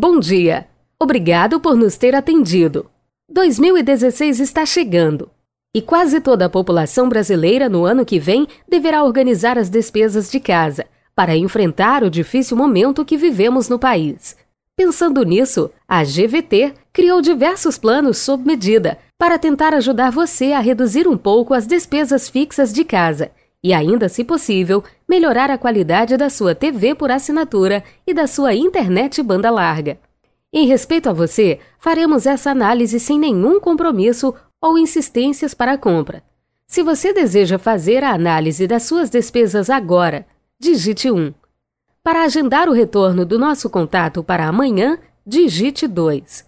Bom dia. Obrigado por nos ter atendido. 2016 está chegando. E quase toda a população brasileira no ano que vem deverá organizar as despesas de casa para enfrentar o difícil momento que vivemos no país. Pensando nisso, a GVT criou diversos planos sob medida para tentar ajudar você a reduzir um pouco as despesas fixas de casa e ainda, se possível, melhorar a qualidade da sua TV por assinatura e da sua internet banda larga. Em respeito a você, faremos essa análise sem nenhum compromisso ou insistências para a compra. Se você deseja fazer a análise das suas despesas agora, digite 1. Para agendar o retorno do nosso contato para amanhã, digite 2.